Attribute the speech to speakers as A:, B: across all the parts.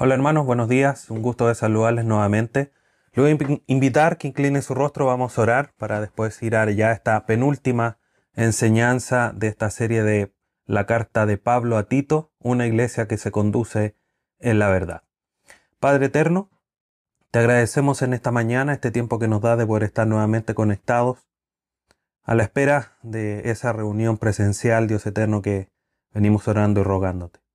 A: Hola hermanos, buenos días, un gusto de saludarles nuevamente. Le voy a invitar que incline su rostro, vamos a orar para después ir a ya esta penúltima enseñanza de esta serie de la carta de Pablo a Tito, una iglesia que se conduce en la verdad. Padre eterno, te agradecemos en esta mañana este tiempo que nos da de poder estar nuevamente conectados a la espera de esa reunión presencial, Dios eterno, que venimos orando y rogándote.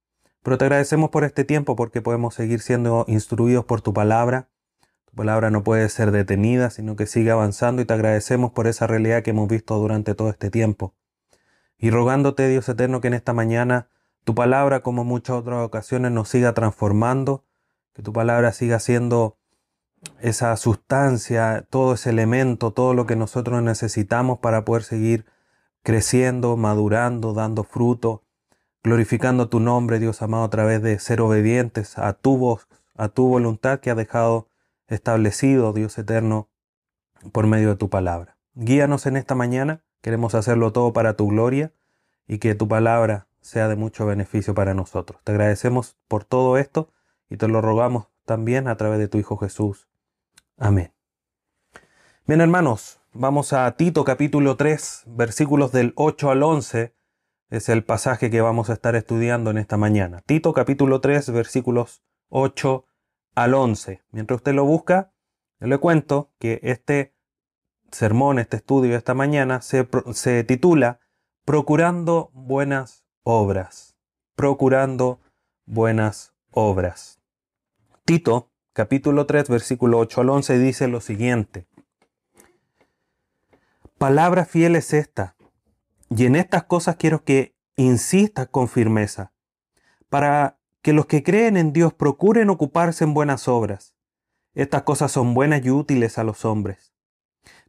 A: Pero te agradecemos por este tiempo porque podemos seguir siendo instruidos por tu palabra. Tu palabra no puede ser detenida, sino que sigue avanzando y te agradecemos por esa realidad que hemos visto durante todo este tiempo. Y rogándote, Dios eterno, que en esta mañana tu palabra, como muchas otras ocasiones, nos siga transformando, que tu palabra siga siendo esa sustancia, todo ese elemento, todo lo que nosotros necesitamos para poder seguir creciendo, madurando, dando fruto glorificando tu nombre, Dios amado, a través de ser obedientes a tu voz, a tu voluntad que ha dejado establecido, Dios eterno, por medio de tu palabra. Guíanos en esta mañana, queremos hacerlo todo para tu gloria y que tu palabra sea de mucho beneficio para nosotros. Te agradecemos por todo esto y te lo rogamos también a través de tu Hijo Jesús. Amén. Bien hermanos, vamos a Tito capítulo 3, versículos del 8 al 11 es el pasaje que vamos a estar estudiando en esta mañana. Tito capítulo 3 versículos 8 al 11. Mientras usted lo busca, le cuento que este sermón, este estudio de esta mañana se, se titula Procurando buenas obras. Procurando buenas obras. Tito capítulo 3 versículo 8 al 11 dice lo siguiente. Palabra fiel es esta y en estas cosas quiero que insistas con firmeza, para que los que creen en Dios procuren ocuparse en buenas obras. Estas cosas son buenas y útiles a los hombres.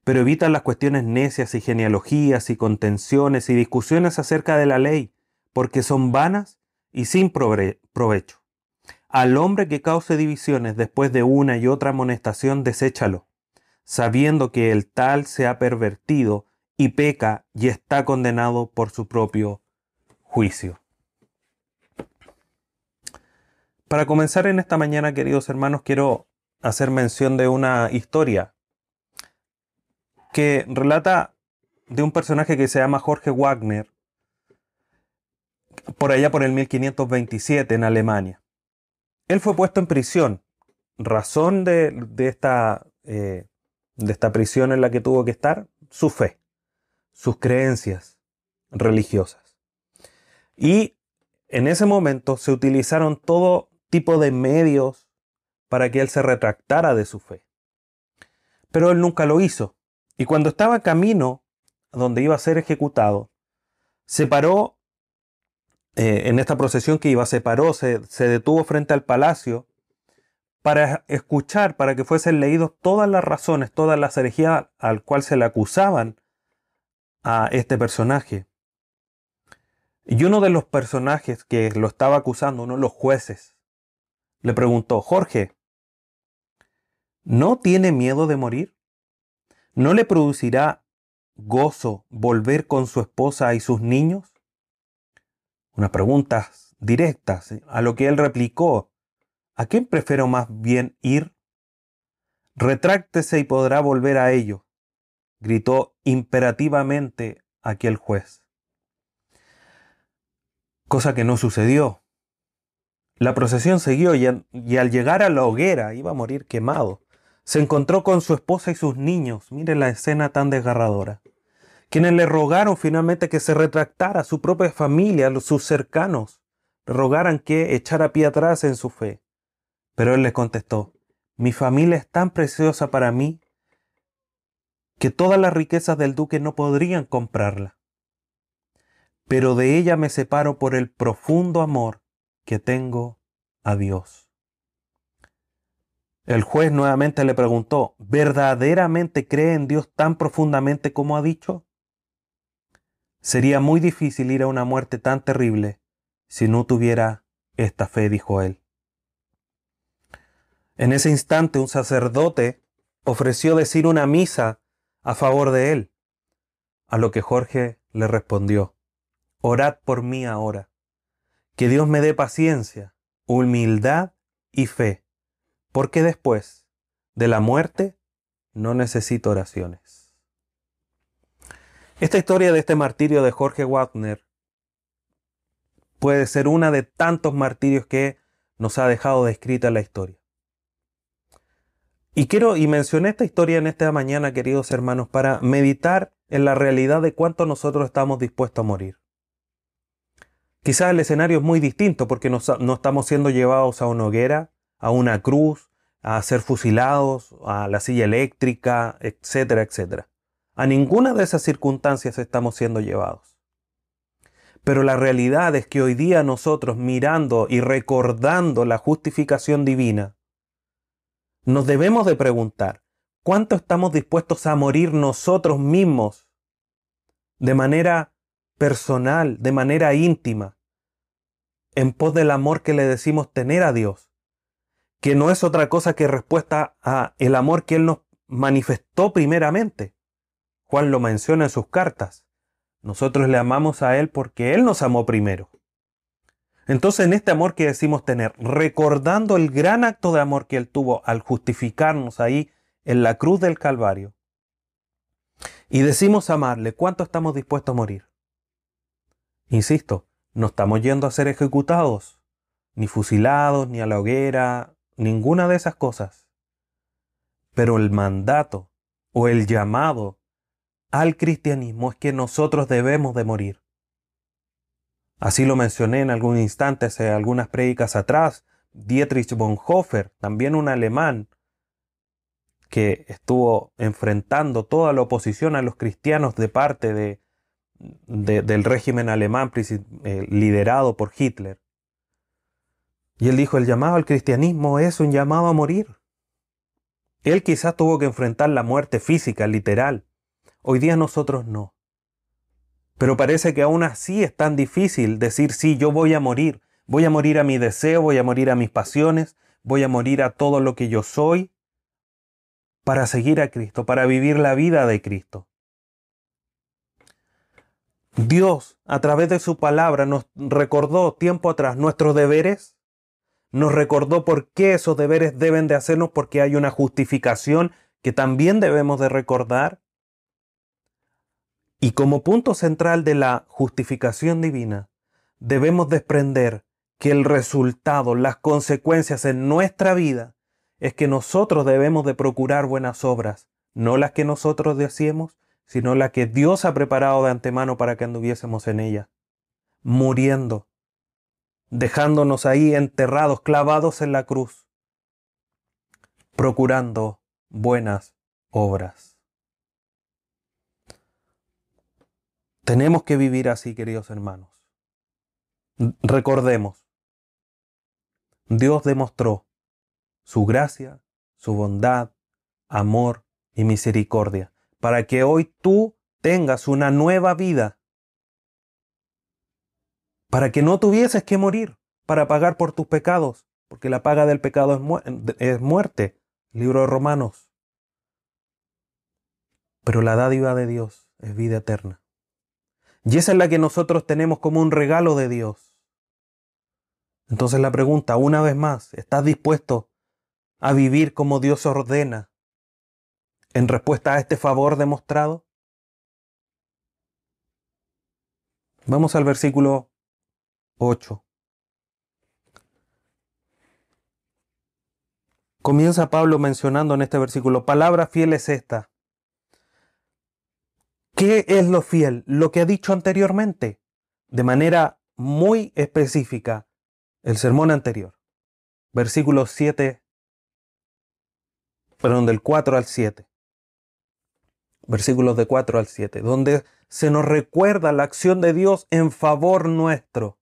A: Pero evitan las cuestiones necias y genealogías y contenciones y discusiones acerca de la ley, porque son vanas y sin provecho. Al hombre que cause divisiones después de una y otra amonestación, deséchalo, sabiendo que el tal se ha pervertido y peca y está condenado por su propio juicio. Para comenzar en esta mañana, queridos hermanos, quiero hacer mención de una historia que relata de un personaje que se llama Jorge Wagner, por allá por el 1527 en Alemania. Él fue puesto en prisión. Razón de, esta, eh, de esta prisión en la que tuvo que estar, su fe sus creencias religiosas. Y en ese momento se utilizaron todo tipo de medios para que él se retractara de su fe. Pero él nunca lo hizo. Y cuando estaba camino donde iba a ser ejecutado, se paró eh, en esta procesión que iba, se paró, se, se detuvo frente al palacio para escuchar, para que fuesen leídos todas las razones, todas las herejías al cual se le acusaban a este personaje. Y uno de los personajes que lo estaba acusando, uno de los jueces, le preguntó, Jorge, ¿no tiene miedo de morir? ¿No le producirá gozo volver con su esposa y sus niños? Una pregunta directa, a lo que él replicó, ¿a quién prefiero más bien ir? Retráctese y podrá volver a ello gritó imperativamente aquel juez. Cosa que no sucedió. La procesión siguió y, al llegar a la hoguera iba a morir quemado. Se encontró con su esposa y sus niños. Miren la escena tan desgarradora. Quienes le rogaron finalmente que se retractara su propia familia, sus cercanos, rogaran que echara pie atrás en su fe. Pero él les contestó, mi familia es tan preciosa para mí que todas las riquezas del duque no podrían comprarla. Pero de ella me separo por el profundo amor que tengo a Dios. El juez nuevamente le preguntó, ¿verdaderamente cree en Dios tan profundamente como ha dicho? Sería muy difícil ir a una muerte tan terrible si no tuviera esta fe, dijo él. En ese instante un sacerdote ofreció decir una misa a favor de él. A lo que Jorge le respondió, Orad por mí ahora, que Dios me dé paciencia, humildad y fe, porque después de la muerte no necesito oraciones. Esta historia de este martirio de Jorge Wagner puede ser una de tantos martirios que nos ha dejado descrita la historia. Y quiero, y mencioné esta historia en esta mañana, queridos hermanos, para meditar en la realidad de cuánto nosotros estamos dispuestos a morir. Quizás el escenario es muy distinto porque no, no estamos siendo llevados a una hoguera, a una cruz, a ser fusilados, a la silla eléctrica, etcétera, etcétera. A ninguna de esas circunstancias estamos siendo llevados. Pero la realidad es que hoy día nosotros mirando y recordando la justificación divina, nos debemos de preguntar, ¿cuánto estamos dispuestos a morir nosotros mismos de manera personal, de manera íntima, en pos del amor que le decimos tener a Dios? que no es otra cosa que respuesta a el amor que Él nos manifestó primeramente. Juan lo menciona en sus cartas. Nosotros le amamos a Él porque Él nos amó primero. Entonces en este amor que decimos tener, recordando el gran acto de amor que Él tuvo al justificarnos ahí en la cruz del Calvario, y decimos amarle, ¿cuánto estamos dispuestos a morir? Insisto, no estamos yendo a ser ejecutados, ni fusilados, ni a la hoguera, ninguna de esas cosas. Pero el mandato o el llamado al cristianismo es que nosotros debemos de morir. Así lo mencioné en algún instante hace algunas prédicas atrás. Dietrich Bonhoeffer, también un alemán, que estuvo enfrentando toda la oposición a los cristianos de parte de, del régimen alemán eh, liderado por Hitler. Y él dijo, el llamado al cristianismo es un llamado a morir. Él quizás tuvo que enfrentar la muerte física, literal. Hoy día nosotros no. Pero parece que aún así es tan difícil decir, sí, yo voy a morir. Voy a morir a mi deseo, voy a morir a mis pasiones, voy a morir a todo lo que yo soy para seguir a Cristo, para vivir la vida de Cristo. Dios, a través de su palabra, nos recordó tiempo atrás nuestros deberes nos recordó por qué esos deberes deben de hacernos, porque hay una justificación que también debemos de recordar. Y como punto central de la justificación divina, debemos desprender que el resultado, las consecuencias en nuestra vida, es que nosotros debemos de procurar buenas obras, no las que nosotros deseemos, sino las que Dios ha preparado de antemano para que anduviésemos en ellas, muriendo dejándonos ahí enterrados, clavados en la cruz, procurando buenas obras. Tenemos que vivir así, queridos hermanos. Recordemos, Dios demostró su gracia, su bondad, amor y misericordia, para que hoy tú tengas una nueva vida para que no tuvieses que morir para pagar por tus pecados, porque la paga del pecado es, muerte, libro de Romanos. Pero la dádiva de Dios es vida eterna. Y esa es la que nosotros tenemos como un regalo de Dios. Entonces la pregunta, una vez más, ¿estás dispuesto a vivir como Dios ordena en respuesta a este favor demostrado? Vamos al versículo 8. Comienza Pablo mencionando en este versículo, palabra fiel es esta. ¿Qué es lo fiel? Lo que ha dicho anteriormente, de manera muy específica, el sermón anterior. Versículos 7, perdón, del 4 al 7. Versículos de 4 al 7, donde se nos recuerda la acción de Dios en favor nuestro.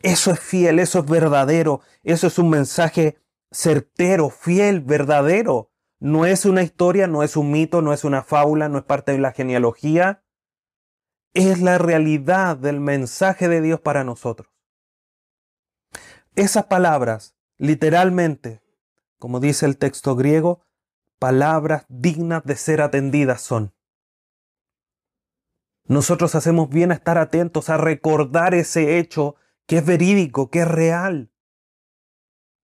A: Eso es fiel, eso es verdadero, eso es un mensaje certero, fiel, verdadero. No es una historia, no es un mito, no es una fábula, no es parte de la genealogía. Es la realidad del mensaje de Dios para nosotros. Esas palabras, literalmente, como dice el texto griego, palabras dignas de ser atendidas son. Nosotros hacemos bien a estar atentos a recordar ese hecho que es verídico, que es real.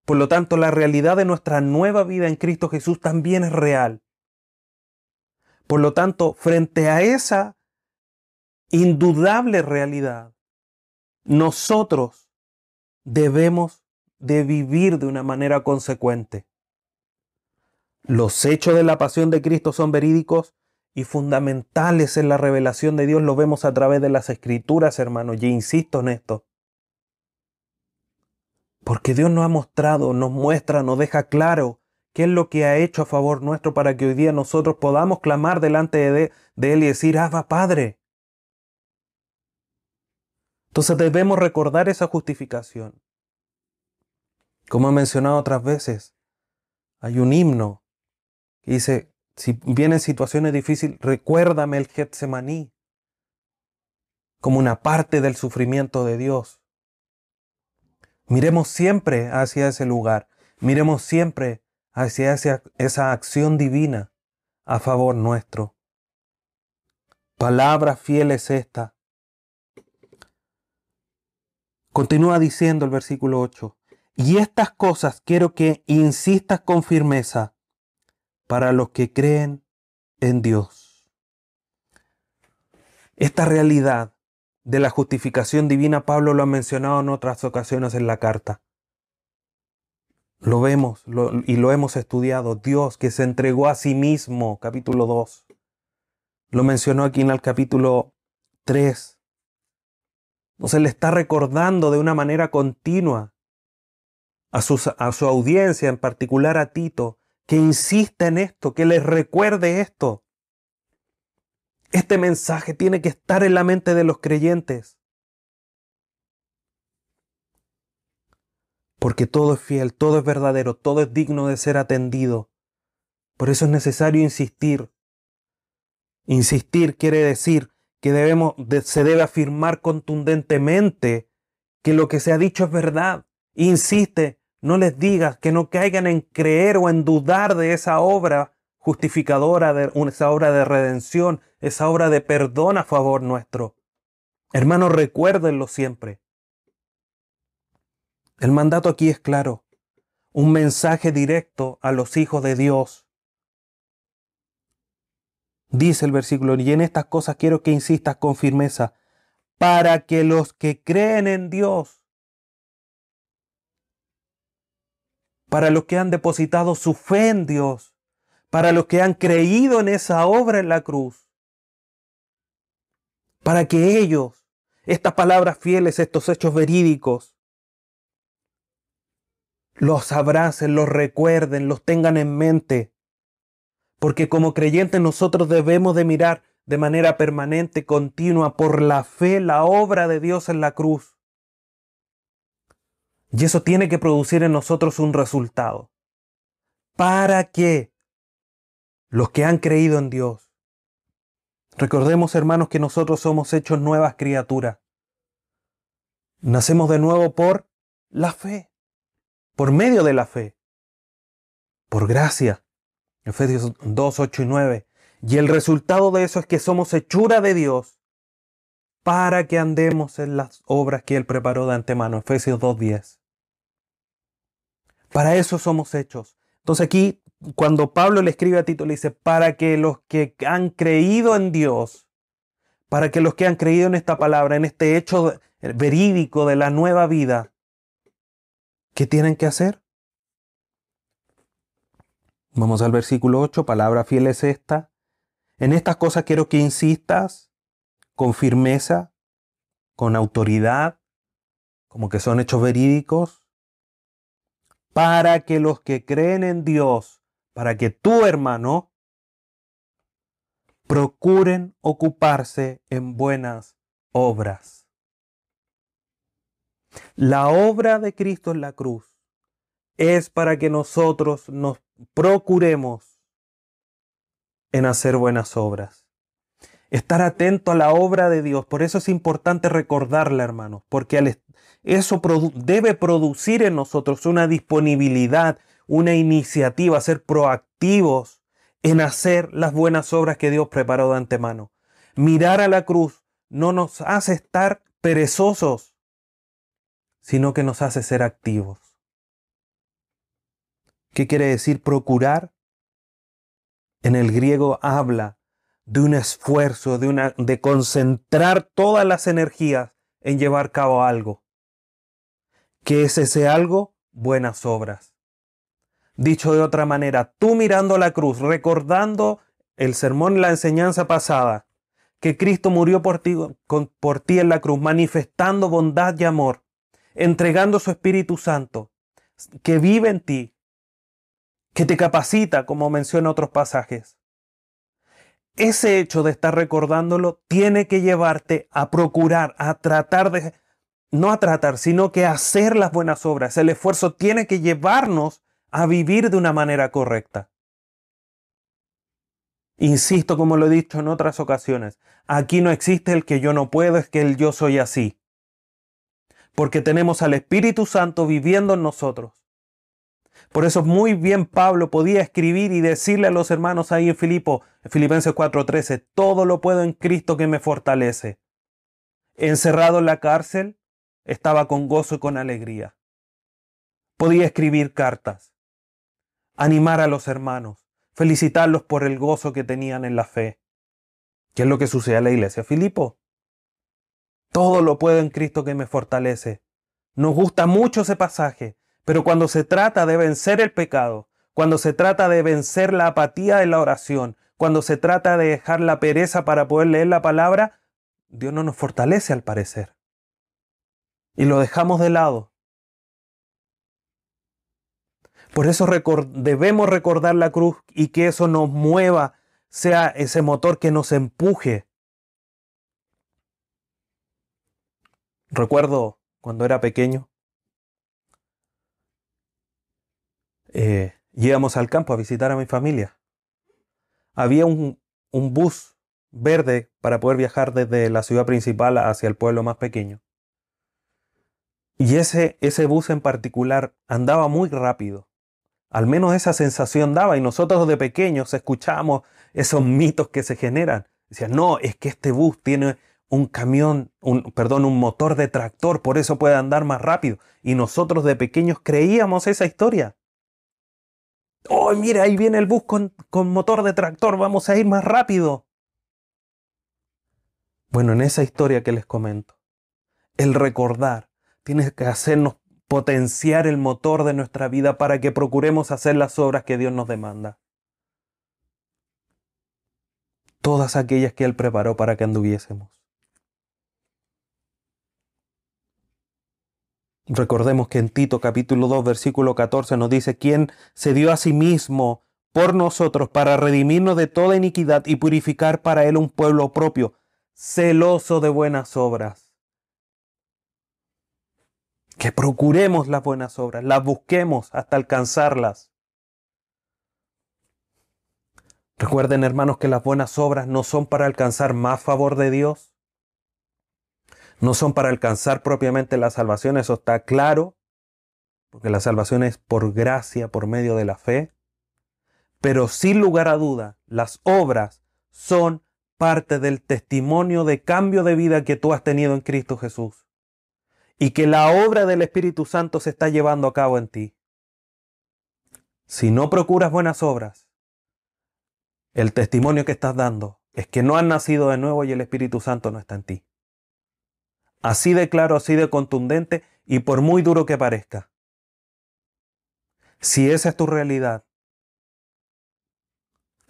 A: Por lo tanto, la realidad de nuestra nueva vida en Cristo Jesús también es real. Por lo tanto, frente a esa indudable realidad, nosotros debemos de vivir de una manera consecuente. Los hechos de la pasión de Cristo son verídicos y fundamentales en la revelación de Dios. Lo vemos a través de las escrituras, hermanos, y insisto en esto. Porque Dios nos ha mostrado, nos muestra, nos deja claro qué es lo que ha hecho a favor nuestro para que hoy día nosotros podamos clamar delante de, Él y decir, Abba Padre. Entonces debemos recordar esa justificación. Como he mencionado otras veces, hay un himno que dice, si vienen situaciones difíciles, recuérdame el Getsemaní como una parte del sufrimiento de Dios. Miremos siempre hacia ese lugar, miremos siempre hacia esa, acción divina a favor nuestro. Palabra fiel es esta. Continúa diciendo el versículo 8. Y estas cosas quiero que insistas con firmeza para los que creen en Dios. Esta realidad de la justificación divina, Pablo lo ha mencionado en otras ocasiones en la carta. Lo vemos y lo hemos estudiado. Dios que se entregó a sí mismo, capítulo 2. Lo mencionó aquí en el capítulo 3. No se le está recordando de una manera continua a, a su audiencia, en particular a Tito, que insista en esto, que les recuerde esto. Este mensaje tiene que estar en la mente de los creyentes. Porque todo es fiel, todo es verdadero, todo es digno de ser atendido. Por eso es necesario insistir. Insistir quiere decir que debemos, se debe afirmar contundentemente que lo que se ha dicho es verdad. Insiste no les digas que no caigan en creer o en dudar de esa obra justificadora, de esa obra de redención, esa obra de perdón a favor nuestro. Hermanos, recuérdenlo siempre. El mandato aquí es claro, un mensaje directo a los hijos de Dios. Dice el versículo, y en estas cosas quiero que insistas con firmeza, para que los que creen en Dios para los que han depositado su fe en Dios, para los que han creído en esa obra en la cruz, para que ellos, estas palabras fieles, estos hechos verídicos, los abracen, los recuerden, los tengan en mente. Porque como creyentes nosotros debemos de mirar de manera permanente, continua, por la fe, la obra de Dios en la cruz. Y eso tiene que producir en nosotros un resultado. ¿Para qué? Los que han creído en Dios. Recordemos, hermanos, que nosotros somos hechos nuevas criaturas. Nacemos de nuevo por la fe, por medio de la fe, por gracia. Efesios 2, 8 y 9. Y el resultado de eso es que somos hechura de Dios para que andemos en las obras que Él preparó de antemano. Efesios 2, 10. Para eso somos hechos. Entonces aquí, cuando Pablo le escribe a Tito, le dice, para que los que han creído en Dios, para que los que han creído en esta palabra, en este hecho verídico de la nueva vida, ¿qué tienen que hacer? Vamos al versículo 8, palabra fiel es esta. En estas cosas quiero que insistas con firmeza, con autoridad, como que son hechos verídicos, para que los que creen en Dios, para que tu hermano, procuren ocuparse en buenas obras. La obra de Cristo en la cruz es para que nosotros nos procuremos en hacer buenas obras. Estar atento a la obra de Dios. Por eso es importante recordarla, hermanos, porque eso debe producir en nosotros una disponibilidad, una iniciativa, ser proactivos en hacer las buenas obras que Dios preparó de antemano. Mirar a la cruz no nos hace estar perezosos, sino que nos hace ser activos. ¿Qué quiere decir procurar? En el griego habla de un esfuerzo, de, una, de concentrar todas las energías en llevar a cabo algo. ¿Qué es ese algo? Buenas obras. Dicho de otra manera, tú mirando la cruz, recordando el sermón, la enseñanza pasada, que Cristo murió por ti, en la cruz, manifestando bondad y amor, entregando su Espíritu Santo, que vive en ti, que te capacita, como menciona otros pasajes. Ese hecho de estar recordándolo tiene que llevarte a procurar, a tratar de, no a tratar, sino que a hacer las buenas obras. El esfuerzo tiene que llevarnos a vivir de una manera correcta. Insisto, como lo he dicho en otras ocasiones, aquí no existe el que yo no puedo, es que el yo soy así. Porque tenemos al Espíritu Santo viviendo en nosotros. Por eso muy bien Pablo podía escribir y decirle a los hermanos ahí en Filipo, en Filipenses 4:13, todo lo puedo en Cristo que me fortalece. Encerrado en la cárcel, estaba con gozo y con alegría. Podía escribir cartas, animar a los hermanos, felicitarlos por el gozo que tenían en la fe. ¿Qué es lo que sucede a la iglesia Filipo? Todo lo puedo en Cristo que me fortalece. Nos gusta mucho ese pasaje, pero cuando se trata de vencer el pecado, cuando se trata de vencer la apatía de la oración, cuando se trata de dejar la pereza para poder leer la palabra, Dios no nos fortalece al parecer. Y lo dejamos de lado. Por eso debemos recordar la cruz y que eso nos mueva, sea ese motor que nos empuje. Recuerdo cuando era pequeño, eh, íbamos al campo a visitar a mi familia. Había un, un bus verde para poder viajar desde la ciudad principal hacia el pueblo más pequeño. Y ese, ese bus en particular andaba muy rápido. Al menos esa sensación daba y nosotros de pequeños escuchamos esos mitos que se generan. Decían, no, es que este bus tiene un camión, un, perdón, un motor de tractor, por eso puede andar más rápido. Y nosotros de pequeños creíamos esa historia. Oh, mira, ahí viene el bus con, con motor de tractor, vamos a ir más rápido. Bueno, en esa historia que les comento, el recordar tiene que hacernos potenciar el motor de nuestra vida para que procuremos hacer las obras que Dios nos demanda. Todas aquellas que Él preparó para que anduviésemos. Recordemos que en Tito capítulo 2 versículo 14 nos dice, quien se dio a sí mismo por nosotros para redimirnos de toda iniquidad y purificar para Él un pueblo propio, celoso de buenas obras que procuremos las buenas obras, las busquemos hasta alcanzarlas. Recuerden, hermanos, que las buenas obras no son para alcanzar más favor de Dios, no son para alcanzar propiamente la salvación, eso está claro, porque la salvación es por gracia, por medio de la fe, pero sin lugar a duda, las obras son parte del testimonio de cambio de vida que tú has tenido en Cristo Jesús y que la obra del Espíritu Santo se está llevando a cabo en ti. Si no procuras buenas obras, el testimonio que estás dando es que no has nacido de nuevo y el Espíritu Santo no está en ti. Así de claro, así de contundente y por muy duro que parezca. Si esa es tu realidad,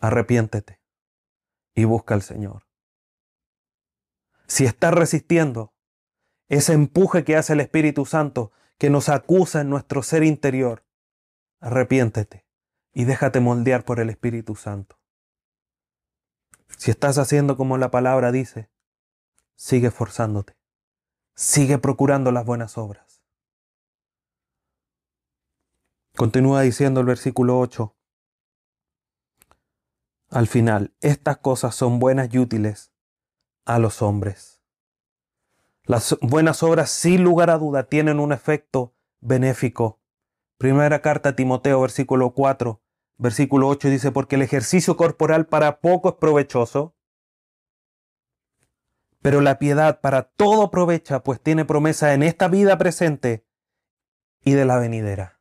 A: arrepiéntete y busca al Señor. Si estás resistiendo, ese empuje que hace el Espíritu Santo que nos acusa en nuestro ser interior. Arrepiéntete y déjate moldear por el Espíritu Santo. Si estás haciendo como la palabra dice, sigue esforzándote, sigue procurando las buenas obras. Continúa diciendo el versículo 8. Al final, estas cosas son buenas y útiles a los hombres. Las buenas obras, sin lugar a duda, tienen un efecto benéfico. Primera carta a Timoteo, versículo 4, versículo 8 dice, porque el ejercicio corporal para poco es provechoso, pero la piedad para todo aprovecha, pues tiene promesa en esta vida presente y de la venidera.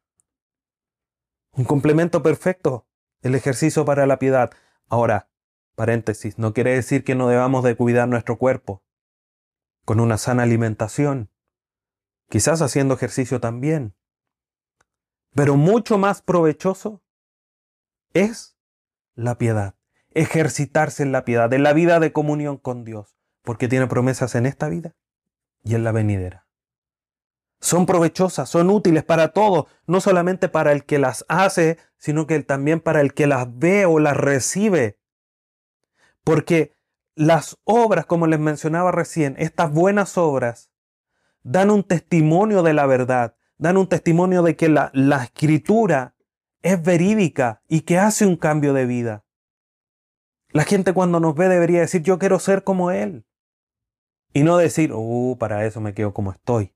A: Un complemento perfecto, el ejercicio para la piedad. Ahora, paréntesis, no quiere decir que no debamos de cuidar nuestro cuerpo con una sana alimentación, quizás haciendo ejercicio también. Pero mucho más provechoso es la piedad, ejercitarse en la piedad, en la vida de comunión con Dios, porque tiene promesas en esta vida y en la venidera. Son provechosas, son útiles para todos, no solamente para el que las hace, sino que también para el que las ve o las recibe. Porque las obras, como les mencionaba recién, estas buenas obras, dan un testimonio de la verdad, dan un testimonio de que la, la escritura es verídica y que hace un cambio de vida. La gente cuando nos ve debería decir, yo quiero ser como Él. Y no decir, uh, para eso me quedo como estoy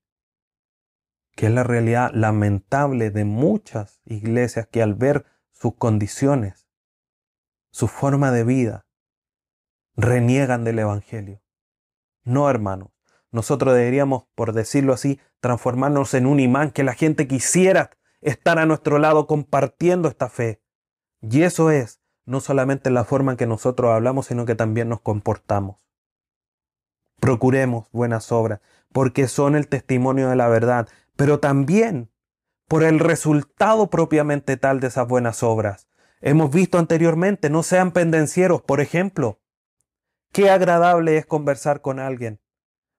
A: que es la realidad lamentable de muchas iglesias que al ver sus condiciones, su forma de vida, reniegan del Evangelio. No, hermanos, nosotros deberíamos, por decirlo así, transformarnos en un imán que la gente quisiera estar a nuestro lado compartiendo esta fe. Y eso es no solamente la forma en que nosotros hablamos, sino que también nos comportamos. Procuremos buenas obras, porque son el testimonio de la verdad, pero también por el resultado propiamente tal de esas buenas obras. Hemos visto anteriormente, no sean pendencieros, por ejemplo. Qué agradable es conversar con alguien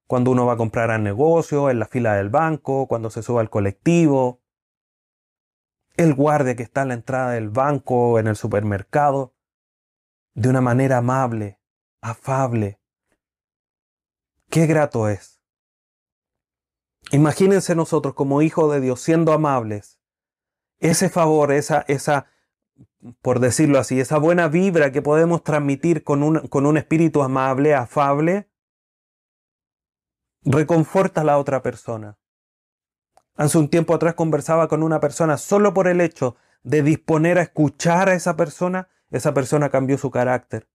A: cuando uno va a comprar al negocio, en la fila del banco, cuando se sube al colectivo, el guardia que está en la entrada del banco, en el supermercado, de una manera amable, afable. Qué grato es Imagínense nosotros como hijos de Dios siendo amables. Ese favor, esa, esa, por decirlo así, esa buena vibra que podemos transmitir con un, con un espíritu amable, afable, reconforta a la otra persona. Hace un tiempo atrás conversaba con una persona solo por el hecho de disponer a escuchar a esa persona, esa persona cambió su carácter.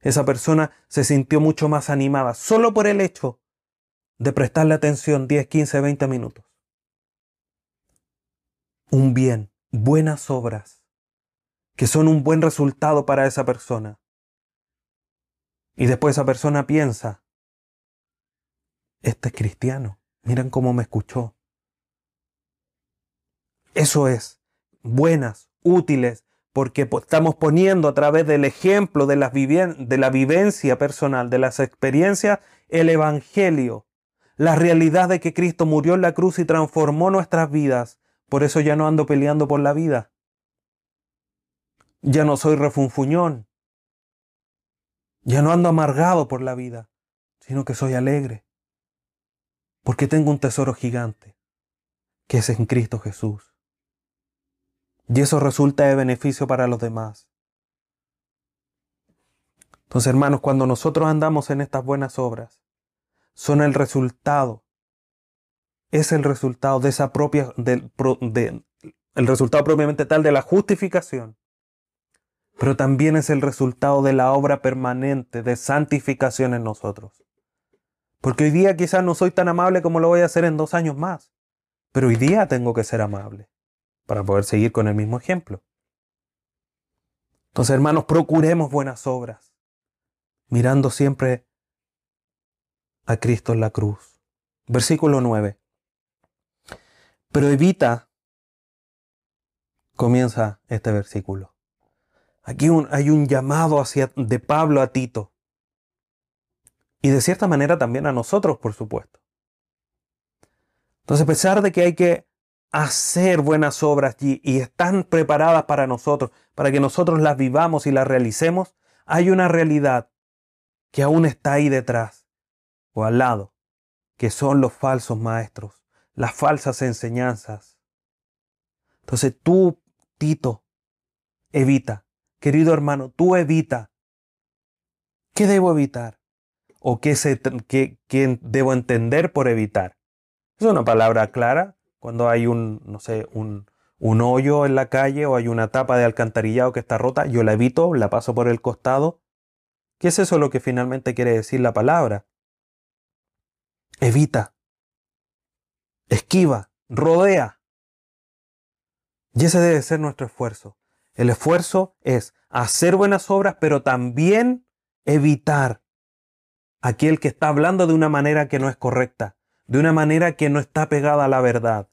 A: Esa persona se sintió mucho más animada, solo por el hecho de prestarle atención 10, 15, 20 minutos. Un bien, buenas obras, que son un buen resultado para esa persona. Y después esa persona piensa, este es cristiano, miren cómo me escuchó. Eso es, buenas, útiles, porque estamos poniendo a través del ejemplo de la, de la vivencia personal, de las experiencias, el Evangelio la realidad de que Cristo murió en la cruz y transformó nuestras vidas. Por eso ya no ando peleando por la vida. Ya no soy refunfuñón. Ya no ando amargado por la vida, sino que soy alegre. Porque tengo un tesoro gigante, que es en Cristo Jesús. Y eso resulta de beneficio para los demás. Entonces, hermanos, cuando nosotros andamos en estas buenas obras, son el resultado. Es el resultado de esa propia, del, el resultado propiamente tal de la justificación. Pero también es el resultado de la obra permanente de santificación en nosotros. Porque hoy día quizás no soy tan amable como lo voy a hacer en dos años más. Pero hoy día tengo que ser amable para poder seguir con el mismo ejemplo. Entonces, hermanos, procuremos buenas obras, mirando siempre a Cristo en la cruz. Versículo 9. Pero evita, comienza este versículo. Aquí hay un llamado hacia, de Pablo a Tito. Y de cierta manera también a nosotros, por supuesto. Entonces, a pesar de que hay que hacer buenas obras y, y están preparadas para nosotros, para que nosotros las vivamos y las realicemos, hay una realidad que aún está ahí detrás al lado, que son los falsos maestros, las falsas enseñanzas. Entonces tú, Tito, evita, querido hermano, tú evita. ¿Qué debo evitar? ¿O qué, se, qué, qué debo entender por evitar? Es una palabra clara cuando hay un, no sé, un, un hoyo en la calle o hay una tapa de alcantarillado que está rota, yo la evito, la paso por el costado. ¿Qué es eso lo que finalmente quiere decir la palabra? evita, esquiva, rodea. Y ese debe ser nuestro esfuerzo. El esfuerzo es hacer buenas obras, pero también evitar aquel que está hablando de una manera que no es correcta, de una manera que no está pegada a la verdad.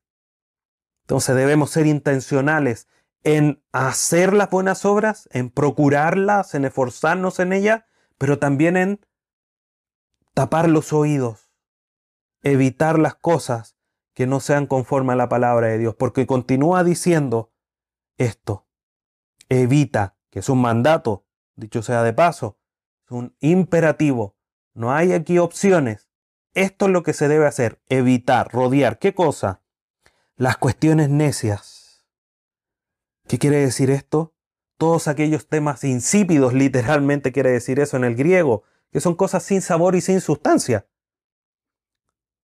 A: Entonces debemos ser intencionales en hacer las buenas obras, en procurarlas, en esforzarnos en ellas, pero también en tapar los oídos, evitar las cosas que no sean conforme a la palabra de Dios, porque continúa diciendo esto, evita, que es un mandato, dicho sea de paso, es un imperativo, no hay aquí opciones, esto es lo que se debe hacer, evitar, rodear, ¿qué cosa? Las cuestiones necias. ¿Qué quiere decir esto? Todos aquellos temas insípidos, literalmente quiere decir eso en el griego, que son cosas sin sabor y sin sustancia.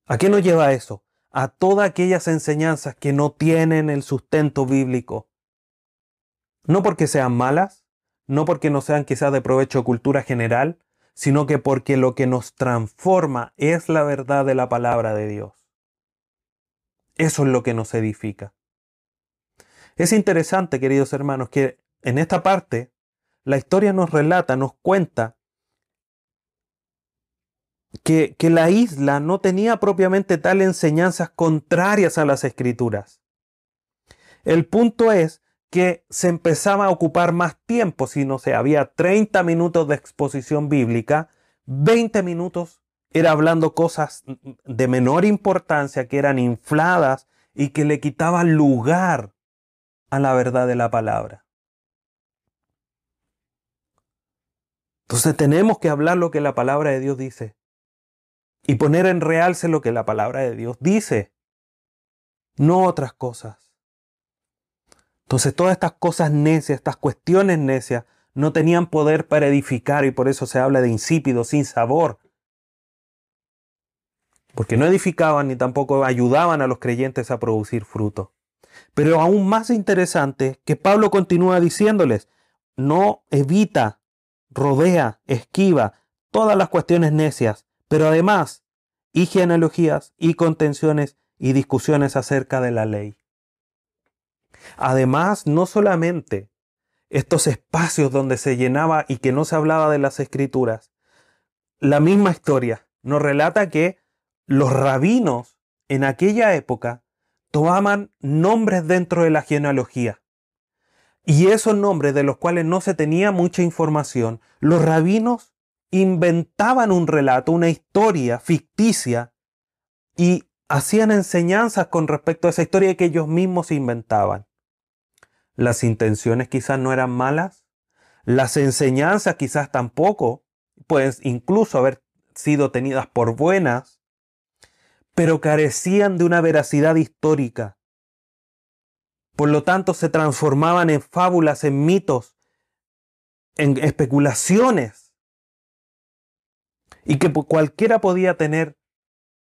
A: ¿A qué nos lleva eso? A todas aquellas enseñanzas que no tienen el sustento bíblico. No porque sean malas, no porque no sean quizás de provecho de cultura general, sino que porque lo que nos transforma es la verdad de la palabra de Dios. Eso es lo que nos edifica. Es interesante, queridos hermanos, que en esta parte la historia nos relata, nos cuenta que, que, la isla no tenía propiamente tal enseñanzas contrarias a las escrituras. El punto es que se empezaba a ocupar más tiempo, si no sé, había 30 minutos de exposición bíblica, 20 minutos era hablando cosas de menor importancia que eran infladas y que le quitaban lugar a la verdad de la palabra. Entonces tenemos que hablar lo que la palabra de Dios dice y poner en realce lo que la palabra de Dios dice, no otras cosas. Entonces todas estas cosas necias, estas cuestiones necias, no tenían poder para edificar y por eso se habla de insípido, sin sabor. Porque no edificaban ni tampoco ayudaban a los creyentes a producir fruto. Pero aún más interesante que Pablo continúa diciéndoles, no evita, rodea, esquiva todas las cuestiones necias, pero además, y genealogías y contenciones y discusiones acerca de la ley. Además, no solamente estos espacios donde se llenaba y que no se hablaba de las escrituras, la misma historia nos relata que los rabinos en aquella época tomaban nombres dentro de la genealogía. Y esos nombres de los cuales no se tenía mucha información, los rabinos inventaban un relato, una historia ficticia y hacían enseñanzas con respecto a esa historia que ellos mismos inventaban. Las intenciones quizás no eran malas, las enseñanzas quizás tampoco, pueden incluso haber sido tenidas por buenas, pero carecían de una veracidad histórica. Por lo tanto, se transformaban en fábulas, en mitos, en especulaciones. Y que cualquiera podía tener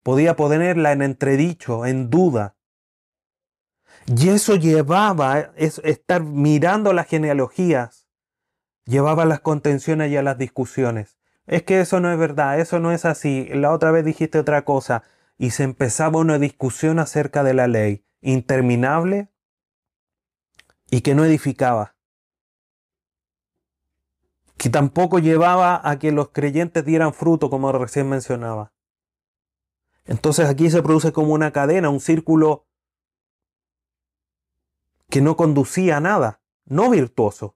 A: podía ponerla en entredicho, en duda. Y eso llevaba, es, estar mirando las genealogías, llevaba a las contenciones y a las discusiones. Es que eso no es verdad, eso no es así, la otra vez dijiste otra cosa, y se empezaba una discusión acerca de la ley, interminable y que no edificaba, que tampoco llevaba a que los creyentes dieran fruto, como recién mencionaba. Entonces aquí se produce como una cadena, un círculo que no conducía a nada, no virtuoso,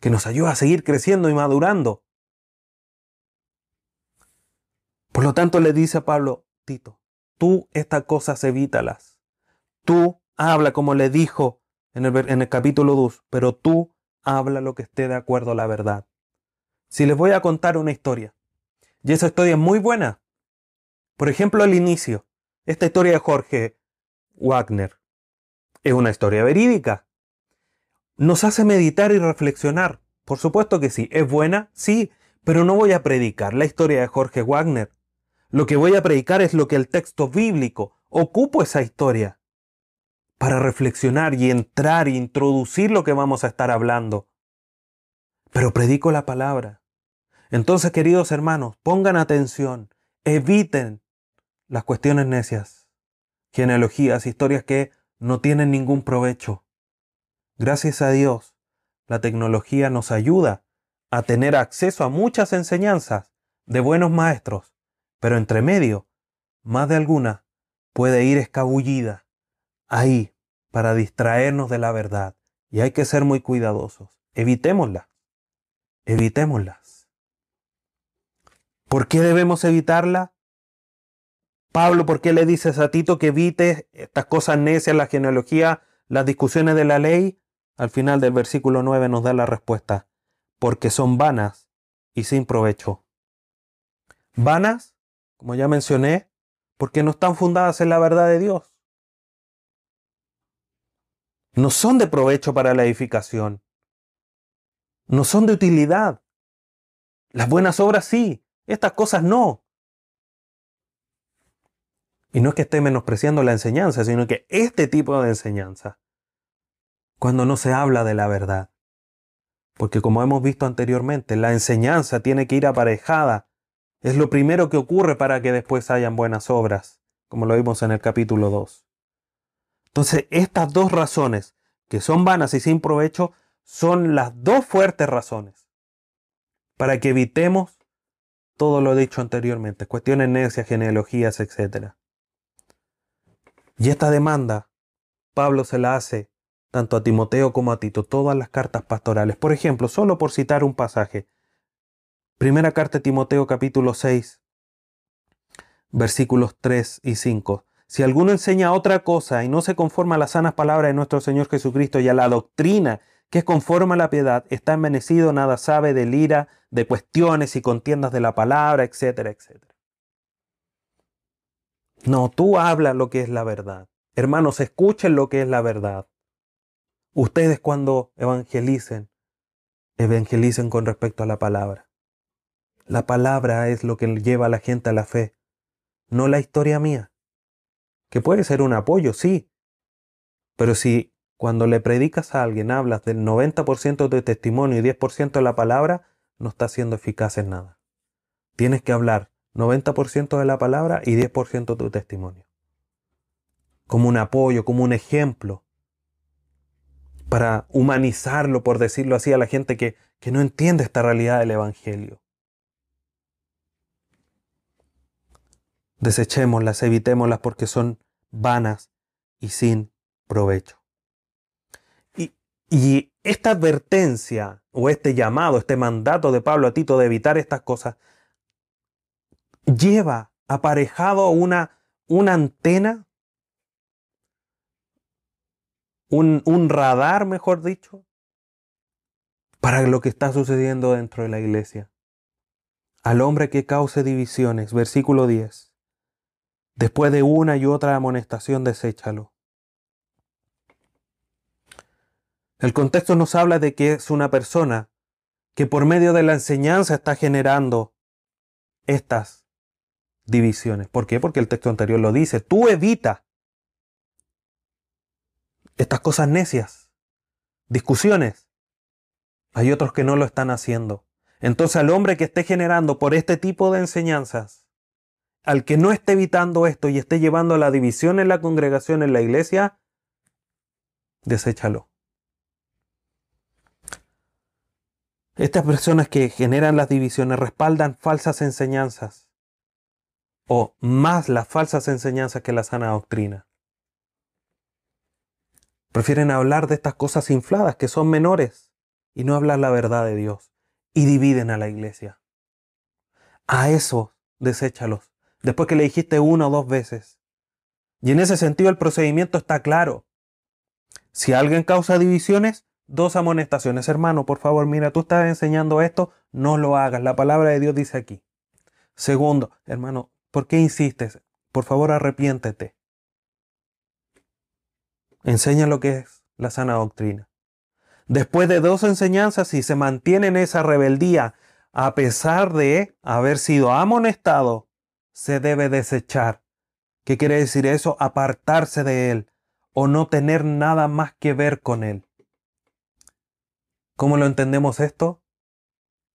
A: que nos ayuda a seguir creciendo y madurando. Por lo tanto le dice a Pablo, Tito, tú estas cosas evítalas. Tú habla como le dijo en el, el capítulo 2, pero tú habla lo que esté de acuerdo a la verdad. Si les voy a contar una historia, y esa historia es muy buena, por ejemplo, al inicio, esta historia de Jorge Wagner es una historia verídica. Nos hace meditar y reflexionar. Por supuesto que sí. ¿Es buena? Sí. Pero no voy a predicar la historia de Jorge Wagner. Lo que voy a predicar es lo que el texto bíblico ocupo esa historia para reflexionar y entrar e introducir lo que vamos a estar hablando. Pero predico la palabra. Entonces, queridos hermanos, pongan atención, eviten las cuestiones necias, genealogías, historias que no tienen ningún provecho. Gracias a Dios, la tecnología nos ayuda a tener acceso a muchas enseñanzas de buenos maestros, pero entre medio, más de alguna puede ir escabullida ahí para distraernos de la verdad. Y hay que ser muy cuidadosos. Evitémosla. Evitémoslas. ¿Por qué debemos evitarla? Pablo, ¿por qué le dices a Tito que evite estas cosas necias, la genealogía, las discusiones de la ley? Al final del versículo 9 nos da la respuesta. Porque son vanas y sin provecho. Vanas, como ya mencioné, porque no están fundadas en la verdad de Dios. No son de provecho para la edificación. No son de utilidad. Las buenas obras sí, estas cosas no. Y no es que esté menospreciando la enseñanza, sino que este tipo de enseñanza, cuando no se habla de la verdad, porque como hemos visto anteriormente, la enseñanza tiene que ir aparejada es lo primero que ocurre para que después hayan buenas obras, como lo vimos en el capítulo 2. Entonces, estas dos razones, que son vanas y sin provecho, son las dos fuertes razones para que evitemos todo lo dicho anteriormente, cuestiones necias, genealogías, etc. Y esta demanda, Pablo se la hace tanto a Timoteo como a Tito, todas las cartas pastorales. Por ejemplo, solo por citar un pasaje, Primera carta de Timoteo capítulo 6, versículos 3 y 5. Si alguno enseña otra cosa y no se conforma a las sanas palabras de nuestro Señor Jesucristo y a la doctrina que es conforme a la piedad, está envenecido, nada sabe de ira, de cuestiones y contiendas de la palabra, etcétera, etcétera. No, tú hablas lo que es la verdad. Hermanos, escuchen lo que es la verdad. Ustedes cuando evangelicen, evangelicen con respecto a la palabra. La palabra es lo que lleva a la gente a la fe, no la historia mía. Que puede ser un apoyo, sí. Pero si cuando le predicas a alguien hablas del 90% de testimonio y 10% de la palabra, no está siendo eficaz en nada. Tienes que hablar 90% de la palabra y 10% de tu testimonio. Como un apoyo, como un ejemplo. Para humanizarlo, por decirlo así, a la gente que, que no entiende esta realidad del Evangelio. Desechémoslas, evitémoslas porque son vanas y sin provecho. Y, y esta advertencia o este llamado, este mandato de Pablo a Tito de evitar estas cosas, lleva aparejado una, una antena, un, un radar, mejor dicho, para lo que está sucediendo dentro de la iglesia. Al hombre que cause divisiones, versículo 10 Después de una y otra amonestación, deséchalo. El contexto nos habla de que es una persona que por medio de la enseñanza está generando estas divisiones. ¿Por qué? Porque el texto anterior lo dice. Tú evita estas cosas necias, discusiones. Hay otros que no lo están haciendo. Entonces al hombre que esté generando por este tipo de enseñanzas, al que no esté evitando esto y esté llevando a la división en la congregación, en la iglesia, deséchalo. Estas personas que generan las divisiones respaldan falsas enseñanzas o más las falsas enseñanzas que la sana doctrina. Prefieren hablar de estas cosas infladas que son menores y no hablar la verdad de Dios y dividen a la iglesia. A eso deséchalos después que le dijiste una o dos veces. Y en ese sentido el procedimiento está claro. Si alguien causa divisiones, dos amonestaciones. Hermano, por favor, mira, tú estás enseñando esto, no lo hagas. La palabra de Dios dice aquí. Segundo, hermano, ¿por qué insistes? Por favor, arrepiéntete. Enseña lo que es la sana doctrina. Después de dos enseñanzas, si se mantiene en esa rebeldía, a pesar de haber sido amonestado se debe desechar. ¿Qué quiere decir eso? Apartarse de él o no tener nada más que ver con él. ¿Cómo lo entendemos esto?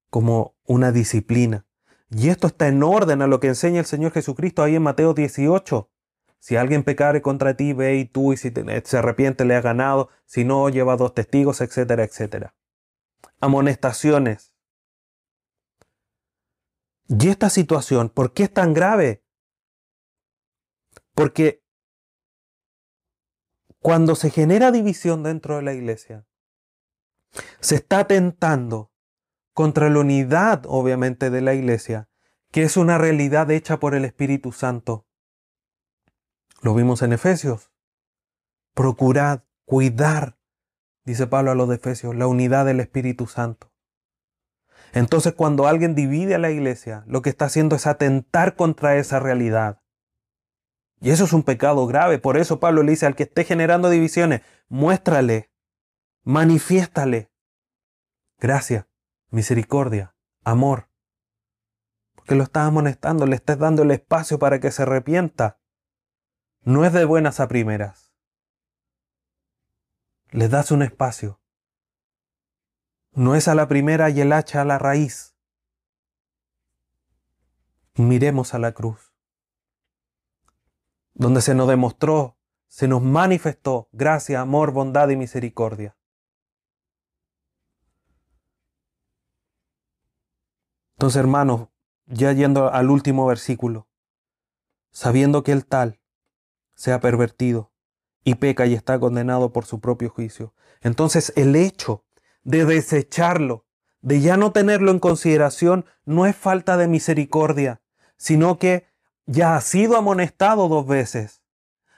A: Como una disciplina. Y esto está en orden a lo que enseña el Señor Jesucristo ahí en Mateo 18. Si alguien pecare contra ti, ve y tú, y si se arrepiente, le has ganado. Si no, lleva dos testigos, etcétera, etcétera. Amonestaciones. Y esta situación, ¿por qué es tan grave? Porque cuando se genera división dentro de la iglesia, se está atentando contra la unidad, obviamente, de la iglesia, que es una realidad hecha por el Espíritu Santo. Lo vimos en Efesios. Procurad, cuidar, dice Pablo a los de Efesios, la unidad del Espíritu Santo. Entonces cuando alguien divide a la iglesia, lo que está haciendo es atentar contra esa realidad. Y eso es un pecado grave. Por eso Pablo le dice al que esté generando divisiones, muéstrale, manifiéstale gracia, misericordia, amor. Porque lo estás amonestando, le estás dando el espacio para que se arrepienta. No es de buenas a primeras. Le das un espacio. No es a la primera y el hacha a la raíz. Miremos a la cruz, donde se nos demostró, se nos manifestó gracia, amor, bondad y misericordia. Entonces, hermanos, ya yendo al último versículo, sabiendo que el tal se ha pervertido y peca y está condenado por su propio juicio. Entonces, el hecho de desecharlo, de ya no tenerlo en consideración, no es falta de misericordia, sino que ya ha sido amonestado dos veces,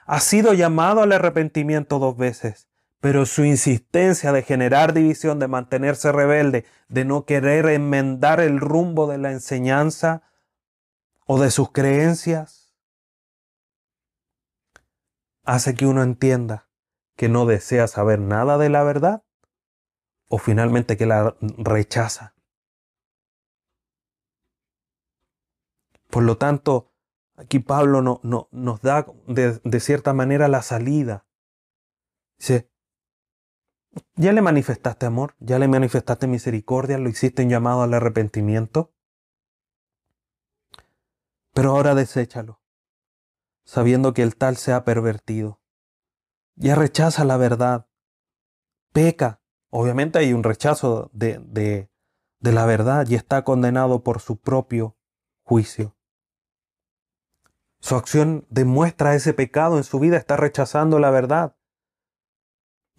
A: ha sido llamado al arrepentimiento dos veces, pero su insistencia de generar división, de mantenerse rebelde, de no querer enmendar el rumbo de la enseñanza o de sus creencias, hace que uno entienda que no desea saber nada de la verdad o finalmente que la rechaza. Por lo tanto, aquí Pablo no, no, nos da de, de cierta manera la salida. Dice, ¿Ya le manifestaste amor? ¿Ya le manifestaste misericordia? ¿Lo hiciste en llamado al arrepentimiento? Pero ahora deséchalo, sabiendo que el tal se ha pervertido. Ya rechaza la verdad. Peca. Obviamente hay un rechazo de, de, de la verdad y está condenado por su propio juicio. Su acción demuestra ese pecado en su vida, está rechazando la verdad.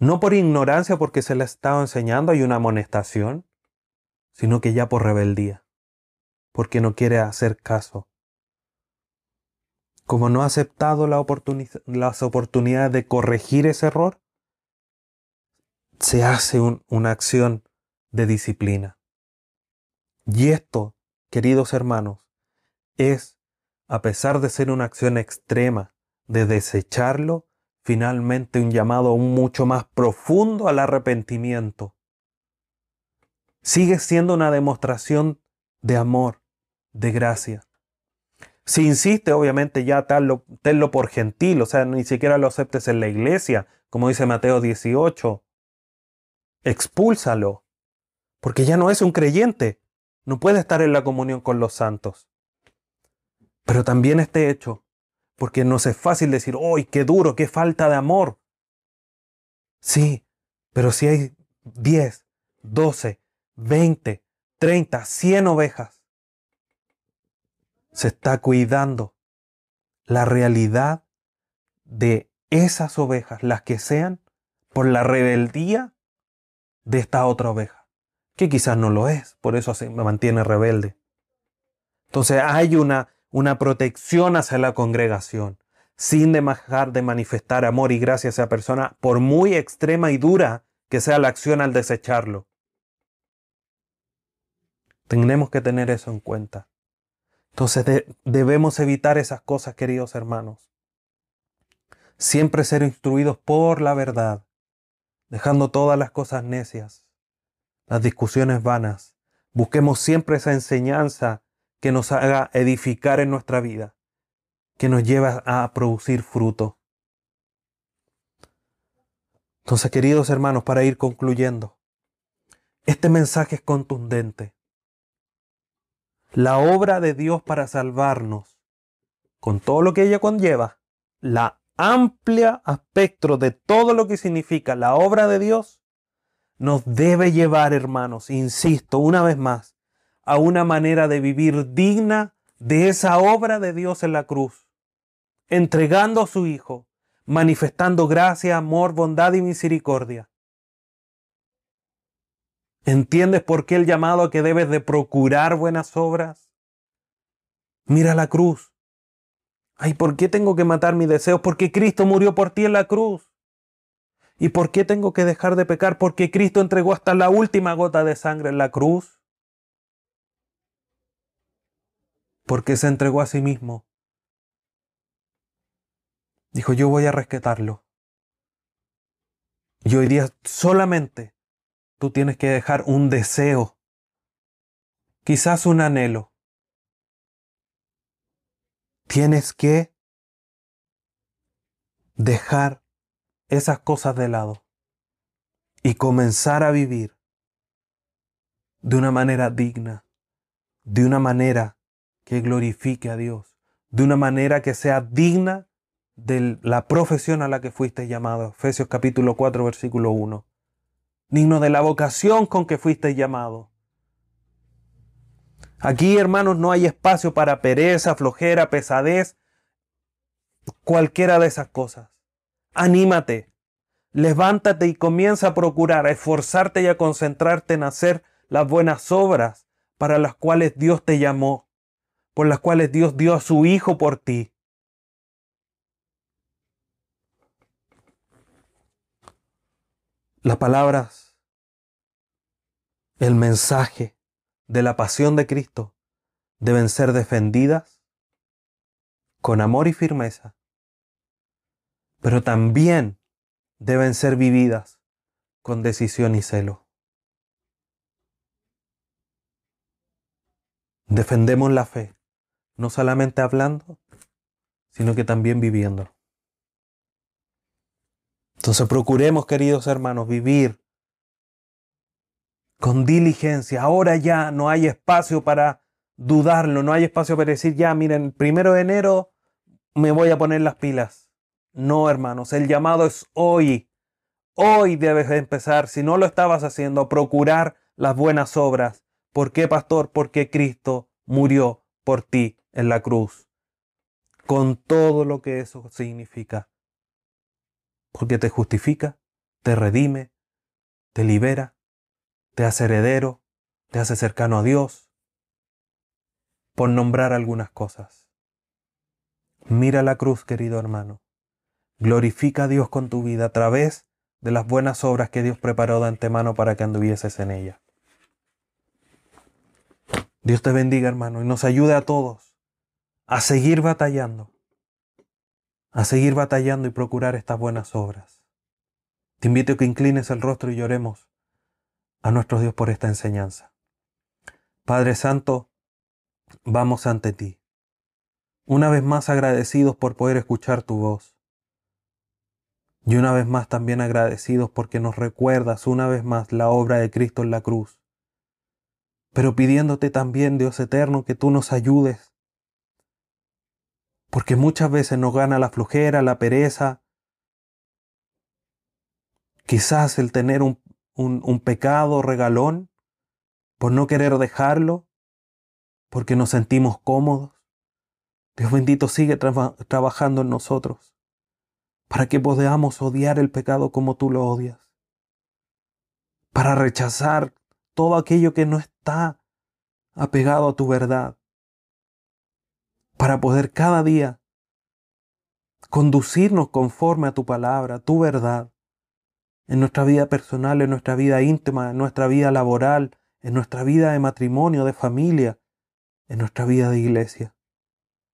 A: No por ignorancia porque se le ha estado enseñando, hay una amonestación, sino que ya por rebeldía, porque no quiere hacer caso. Como no ha aceptado la las oportunidades de corregir ese error, se hace una acción de disciplina. Y esto, queridos hermanos, es, a pesar de ser una acción extrema, de desecharlo, finalmente un llamado mucho más profundo al arrepentimiento. Sigue siendo una demostración de amor, de gracia. Si insiste, obviamente ya tal tenlo por gentil, o sea, ni siquiera lo aceptes en la iglesia, como dice Mateo 18. Expúlsalo, porque ya no es un creyente, no puede estar en la comunión con los santos. Pero también este hecho porque nos es fácil decir, ¡ay, qué duro, qué falta de amor! Sí, pero si hay 10, 12, 20, 30, 100 ovejas, se está cuidando la realidad de esas ovejas, las que sean, por la rebeldía de esta otra oveja, que quizás no lo es, por eso se mantiene rebelde. Entonces hay una una protección hacia la congregación, sin dejar de manifestar amor y gracia a esa persona, por muy extrema y dura que sea la acción al desecharlo. Tenemos que tener eso en cuenta. Entonces debemos evitar esas cosas, queridos hermanos. Siempre ser instruidos por la verdad, dejando todas las cosas necias, las discusiones vanas. Busquemos siempre esa enseñanza que nos haga edificar en nuestra vida, que nos lleve a producir fruto. Entonces, queridos hermanos, para ir concluyendo, este mensaje es contundente. La obra de Dios para salvarnos, con todo lo que ella conlleva, la amplia espectro de todo lo que significa la obra de Dios, nos debe llevar, hermanos, insisto una vez más, a una manera de vivir digna de esa obra de Dios en la cruz, entregando a su Hijo, manifestando gracia, amor, bondad y misericordia. ¿Entiendes por qué el llamado a que debes de procurar buenas obras? Mira la cruz. Ay, ¿por qué tengo que matar mis deseos? Porque Cristo murió por ti en la cruz. ¿Y por qué tengo que dejar de pecar? Porque Cristo entregó hasta la última gota de sangre en la cruz. Porque se entregó a sí mismo. Dijo, yo voy a rescatarlo. Y hoy día solamente tú tienes que dejar un deseo, quizás un anhelo. Tienes que dejar esas cosas de lado y comenzar a vivir de una manera digna, de una manera que glorifique a Dios, de una manera que sea digna de la profesión a la que fuiste llamado. Efesios capítulo 4, versículo 1. Digno de la vocación con que fuiste llamado. Aquí, hermanos, no hay espacio para pereza, flojera, pesadez, cualquiera de esas cosas. Anímate, levántate y comienza a procurar, a esforzarte y a concentrarte en hacer las buenas obras para las cuales Dios te llamó, por las cuales Dios dio a su Hijo por ti. Las palabras, el mensaje de la pasión de Cristo deben ser defendidas con amor y firmeza pero también deben ser vividas con decisión y celo. Defendemos la fe, no solamente hablando, sino que también viviendo. Entonces procuremos, queridos hermanos, vivir con diligencia. Ahora ya no hay espacio para dudarlo, no hay espacio para decir, ya, miren, primero de enero me voy a poner las pilas. No, hermanos, el llamado es hoy. Hoy debes empezar, si no lo estabas haciendo, a procurar las buenas obras. ¿Por qué, pastor? Porque Cristo murió por ti en la cruz. Con todo lo que eso significa. Porque te justifica, te redime, te libera, te hace heredero, te hace cercano a Dios. Por nombrar algunas cosas. Mira la cruz, querido hermano. Glorifica a Dios con tu vida a través de las buenas obras que Dios preparó de antemano para que anduvieses en ella. Dios te bendiga, hermano, y nos ayude a todos a seguir batallando, a seguir batallando y procurar estas buenas obras. Te invito a que inclines el rostro y lloremos a nuestro Dios por esta enseñanza. Padre Santo, vamos ante ti, una vez más agradecidos por poder escuchar tu voz y una vez más también agradecidos porque nos recuerdas una vez más la obra de Cristo en la cruz. Pero pidiéndote también, Dios eterno, que tú nos ayudes. Porque muchas veces nos gana la flujera, la pereza, quizás el tener un, un, pecado regalón, por no querer dejarlo, porque nos sentimos cómodos. Dios bendito sigue trabajando en nosotros para que podamos odiar el pecado como tú lo odias, para rechazar todo aquello que no está apegado a tu verdad, para poder cada día conducirnos conforme a tu palabra, tu verdad, en nuestra vida personal, en nuestra vida íntima, en nuestra vida laboral, en nuestra vida de matrimonio, de familia, en nuestra vida de iglesia.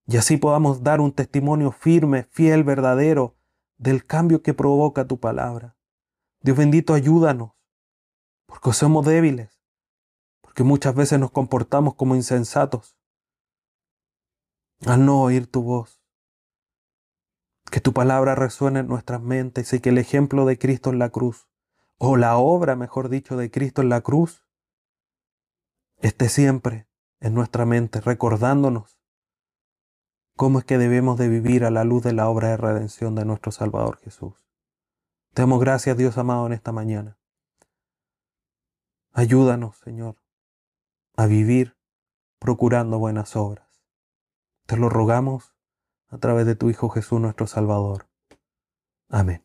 A: Y así podamos dar un testimonio firme, fiel, verdadero, del cambio que provoca tu palabra. Dios bendito, ayúdanos, porque somos débiles, porque muchas veces nos comportamos como insensatos al no oír tu voz. Que tu palabra resuene en nuestras mentes y que el ejemplo de Cristo en la cruz, o la obra, mejor dicho, de Cristo en la cruz, esté siempre en nuestra mente, recordándonos cómo es que debemos de vivir a la luz de la obra de redención de nuestro Salvador Jesús. Te damos gracias, Dios amado, en esta mañana. Ayúdanos, Señor, a vivir procurando buenas obras. Te lo rogamos a través de tu Hijo Jesús nuestro Salvador. Amén.